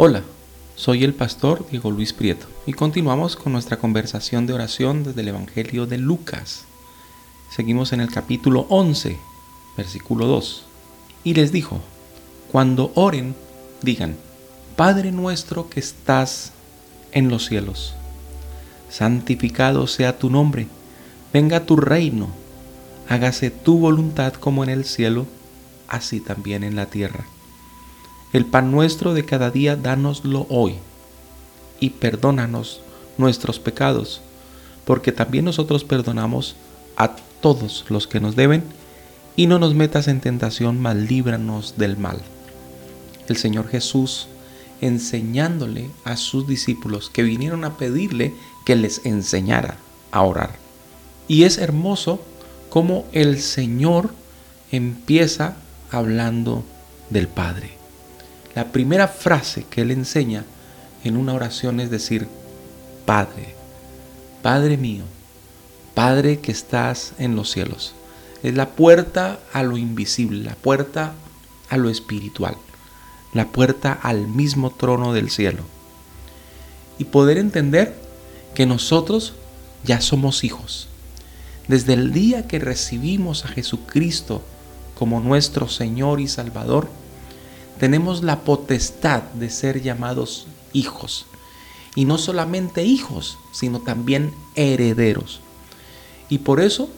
Hola, soy el pastor Diego Luis Prieto y continuamos con nuestra conversación de oración desde el Evangelio de Lucas. Seguimos en el capítulo 11, versículo 2. Y les dijo, cuando oren, digan, Padre nuestro que estás en los cielos, santificado sea tu nombre, venga tu reino, hágase tu voluntad como en el cielo, así también en la tierra. El pan nuestro de cada día, dánoslo hoy, y perdónanos nuestros pecados, porque también nosotros perdonamos a todos los que nos deben, y no nos metas en tentación, mas líbranos del mal. El Señor Jesús enseñándole a sus discípulos que vinieron a pedirle que les enseñara a orar. Y es hermoso cómo el Señor empieza hablando del Padre. La primera frase que él enseña en una oración es decir, Padre, Padre mío, Padre que estás en los cielos. Es la puerta a lo invisible, la puerta a lo espiritual, la puerta al mismo trono del cielo. Y poder entender que nosotros ya somos hijos. Desde el día que recibimos a Jesucristo como nuestro Señor y Salvador, tenemos la potestad de ser llamados hijos. Y no solamente hijos, sino también herederos. Y por eso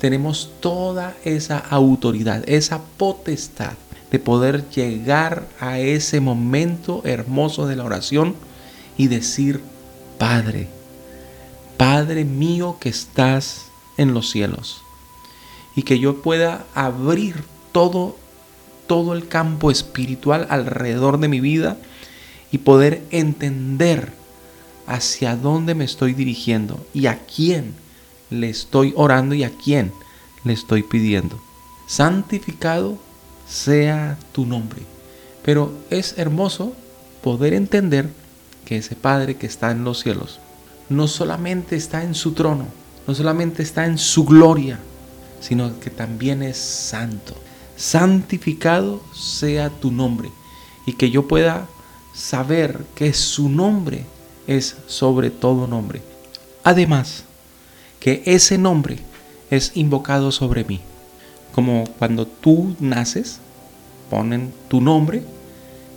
tenemos toda esa autoridad, esa potestad de poder llegar a ese momento hermoso de la oración y decir, Padre, Padre mío que estás en los cielos. Y que yo pueda abrir todo todo el campo espiritual alrededor de mi vida y poder entender hacia dónde me estoy dirigiendo y a quién le estoy orando y a quién le estoy pidiendo. Santificado sea tu nombre. Pero es hermoso poder entender que ese Padre que está en los cielos no solamente está en su trono, no solamente está en su gloria, sino que también es santo santificado sea tu nombre y que yo pueda saber que su nombre es sobre todo nombre. Además, que ese nombre es invocado sobre mí. Como cuando tú naces, ponen tu nombre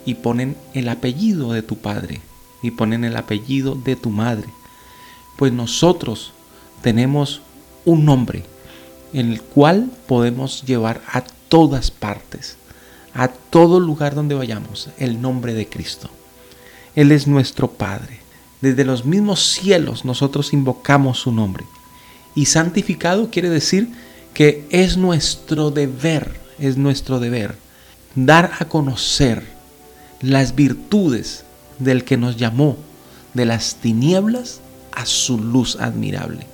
y ponen el apellido de tu padre y ponen el apellido de tu madre. Pues nosotros tenemos un nombre en el cual podemos llevar a todas partes, a todo lugar donde vayamos, el nombre de Cristo. Él es nuestro Padre. Desde los mismos cielos nosotros invocamos su nombre. Y santificado quiere decir que es nuestro deber, es nuestro deber dar a conocer las virtudes del que nos llamó de las tinieblas a su luz admirable.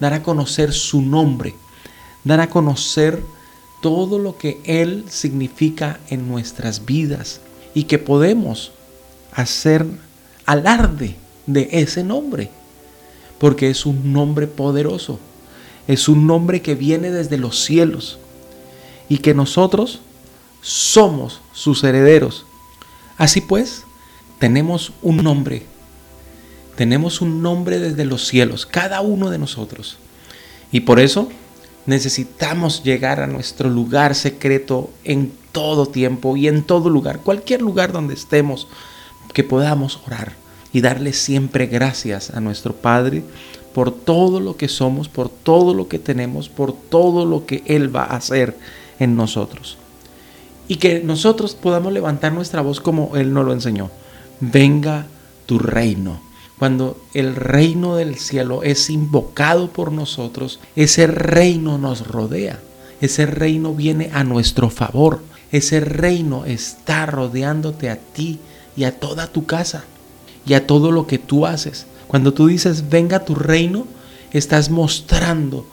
Dar a conocer su nombre, dar a conocer todo lo que Él significa en nuestras vidas y que podemos hacer alarde de ese nombre, porque es un nombre poderoso, es un nombre que viene desde los cielos y que nosotros somos sus herederos. Así pues, tenemos un nombre, tenemos un nombre desde los cielos, cada uno de nosotros. Y por eso Necesitamos llegar a nuestro lugar secreto en todo tiempo y en todo lugar, cualquier lugar donde estemos, que podamos orar y darle siempre gracias a nuestro Padre por todo lo que somos, por todo lo que tenemos, por todo lo que Él va a hacer en nosotros. Y que nosotros podamos levantar nuestra voz como Él nos lo enseñó. Venga tu reino cuando el reino del cielo es invocado por nosotros, ese reino nos rodea, ese reino viene a nuestro favor, ese reino está rodeándote a ti y a toda tu casa y a todo lo que tú haces. Cuando tú dices, venga tu reino, estás mostrando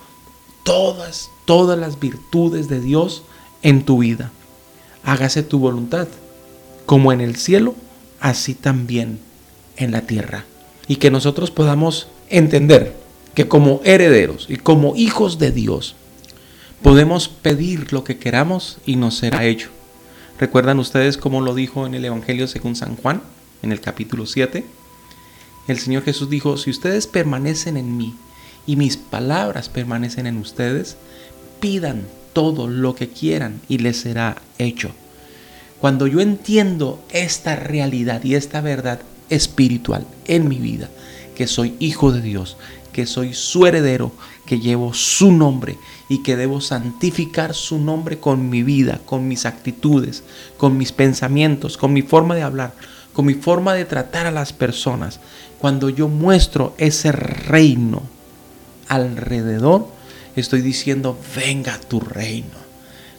todas, todas las virtudes de Dios en tu vida. Hágase tu voluntad, como en el cielo, así también en la tierra y que nosotros podamos entender que como herederos y como hijos de Dios podemos pedir lo que queramos y nos será hecho. ¿Recuerdan ustedes cómo lo dijo en el Evangelio según San Juan? en el capítulo 7, el Señor Jesús dijo, si ustedes permanecen en mí y mis palabras permanecen en ustedes, pidan todo lo que quieran y les será hecho. Cuando yo entiendo esta realidad y esta verdad espiritual en mi vida, que soy hijo de Dios, que soy su heredero, que llevo su nombre y que debo santificar su nombre con mi vida, con mis actitudes, con mis pensamientos, con mi forma de hablar, con mi forma de tratar a las personas. Cuando yo muestro ese reino alrededor, estoy diciendo, venga tu reino,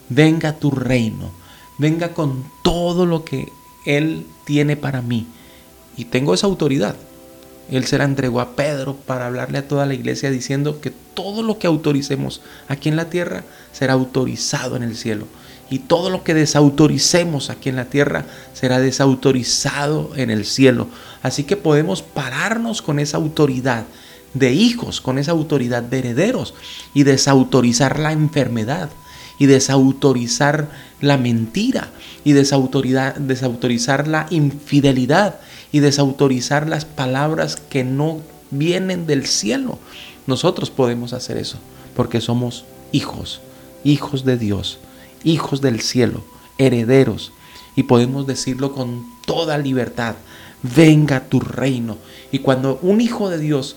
venga tu reino, venga con todo lo que Él tiene para mí. Y tengo esa autoridad. Él se la entregó a Pedro para hablarle a toda la iglesia diciendo que todo lo que autoricemos aquí en la tierra será autorizado en el cielo. Y todo lo que desautoricemos aquí en la tierra será desautorizado en el cielo. Así que podemos pararnos con esa autoridad de hijos, con esa autoridad de herederos y desautorizar la enfermedad y desautorizar la mentira y desautorizar la infidelidad y desautorizar las palabras que no vienen del cielo. Nosotros podemos hacer eso porque somos hijos, hijos de Dios, hijos del cielo, herederos y podemos decirlo con toda libertad. Venga tu reino. Y cuando un hijo de Dios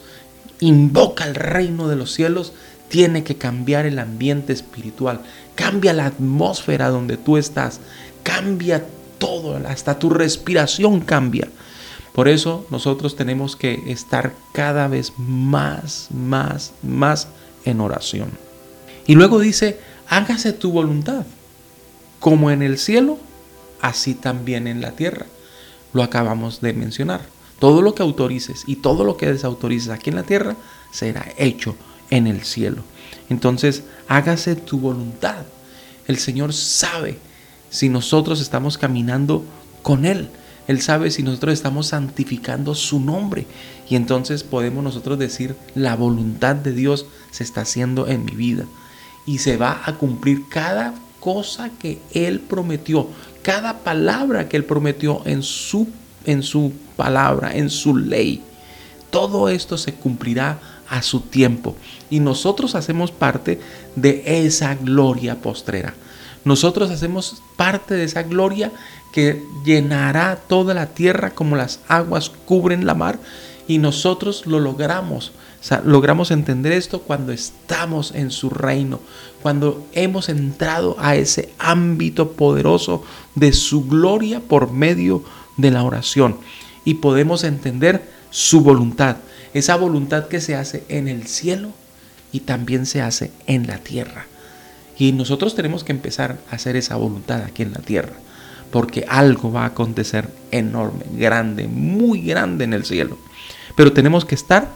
invoca el reino de los cielos, tiene que cambiar el ambiente espiritual, cambia la atmósfera donde tú estás, cambia todo, hasta tu respiración cambia. Por eso nosotros tenemos que estar cada vez más, más, más en oración. Y luego dice, hágase tu voluntad, como en el cielo, así también en la tierra. Lo acabamos de mencionar. Todo lo que autorices y todo lo que desautorices aquí en la tierra será hecho en el cielo. Entonces, hágase tu voluntad. El Señor sabe si nosotros estamos caminando con Él. Él sabe si nosotros estamos santificando su nombre. Y entonces podemos nosotros decir, la voluntad de Dios se está haciendo en mi vida. Y se va a cumplir cada cosa que Él prometió, cada palabra que Él prometió en su en su palabra, en su ley. Todo esto se cumplirá a su tiempo y nosotros hacemos parte de esa gloria postrera. Nosotros hacemos parte de esa gloria que llenará toda la tierra como las aguas cubren la mar y nosotros lo logramos. logramos entender esto cuando estamos en su reino, cuando hemos entrado a ese ámbito poderoso de su gloria por medio de la oración y podemos entender su voluntad, esa voluntad que se hace en el cielo y también se hace en la tierra. Y nosotros tenemos que empezar a hacer esa voluntad aquí en la tierra, porque algo va a acontecer enorme, grande, muy grande en el cielo. Pero tenemos que estar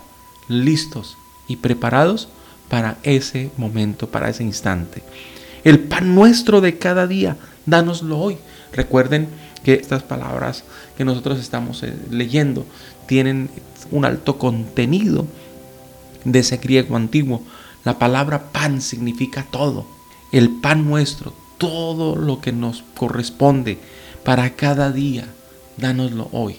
listos y preparados para ese momento, para ese instante. El pan nuestro de cada día, dánoslo hoy. Recuerden que estas palabras que nosotros estamos eh, leyendo tienen un alto contenido de ese griego antiguo. La palabra pan significa todo. El pan nuestro, todo lo que nos corresponde para cada día, dánoslo hoy.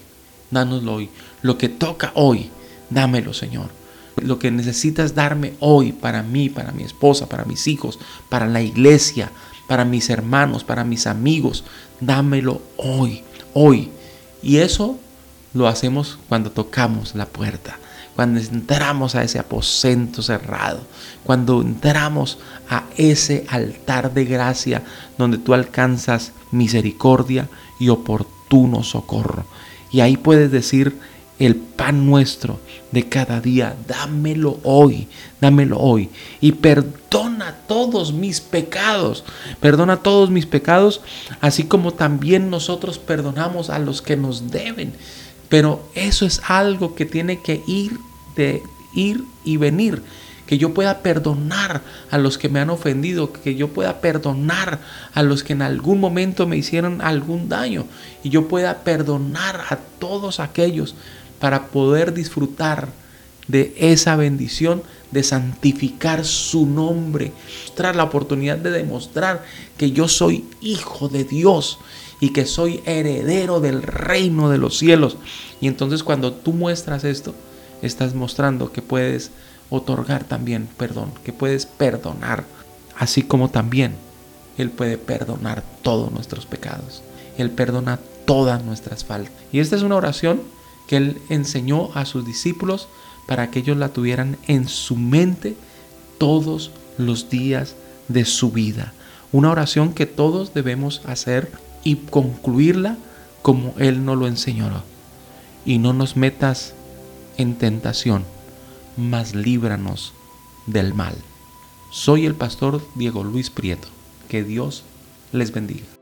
Dánoslo hoy. Lo que toca hoy, dámelo, Señor. Lo que necesitas darme hoy para mí, para mi esposa, para mis hijos, para la iglesia, para mis hermanos, para mis amigos. Dámelo hoy, hoy. Y eso lo hacemos cuando tocamos la puerta, cuando entramos a ese aposento cerrado, cuando entramos a ese altar de gracia donde tú alcanzas misericordia y oportuno socorro. Y ahí puedes decir, el pan nuestro de cada día, dámelo hoy, dámelo hoy. Y perdona todos mis pecados, perdona todos mis pecados, así como también nosotros perdonamos a los que nos deben. Pero eso es algo que tiene que ir de ir y venir que yo pueda perdonar a los que me han ofendido, que yo pueda perdonar a los que en algún momento me hicieron algún daño y yo pueda perdonar a todos aquellos para poder disfrutar de esa bendición de santificar su nombre, tras la oportunidad de demostrar que yo soy hijo de Dios y que soy heredero del reino de los cielos. Y entonces cuando tú muestras esto, estás mostrando que puedes otorgar también perdón, que puedes perdonar, así como también Él puede perdonar todos nuestros pecados. Él perdona todas nuestras faltas. Y esta es una oración que Él enseñó a sus discípulos para que ellos la tuvieran en su mente todos los días de su vida. Una oración que todos debemos hacer y concluirla como Él nos lo enseñó. Y no nos metas en tentación, mas líbranos del mal. Soy el pastor Diego Luis Prieto. Que Dios les bendiga.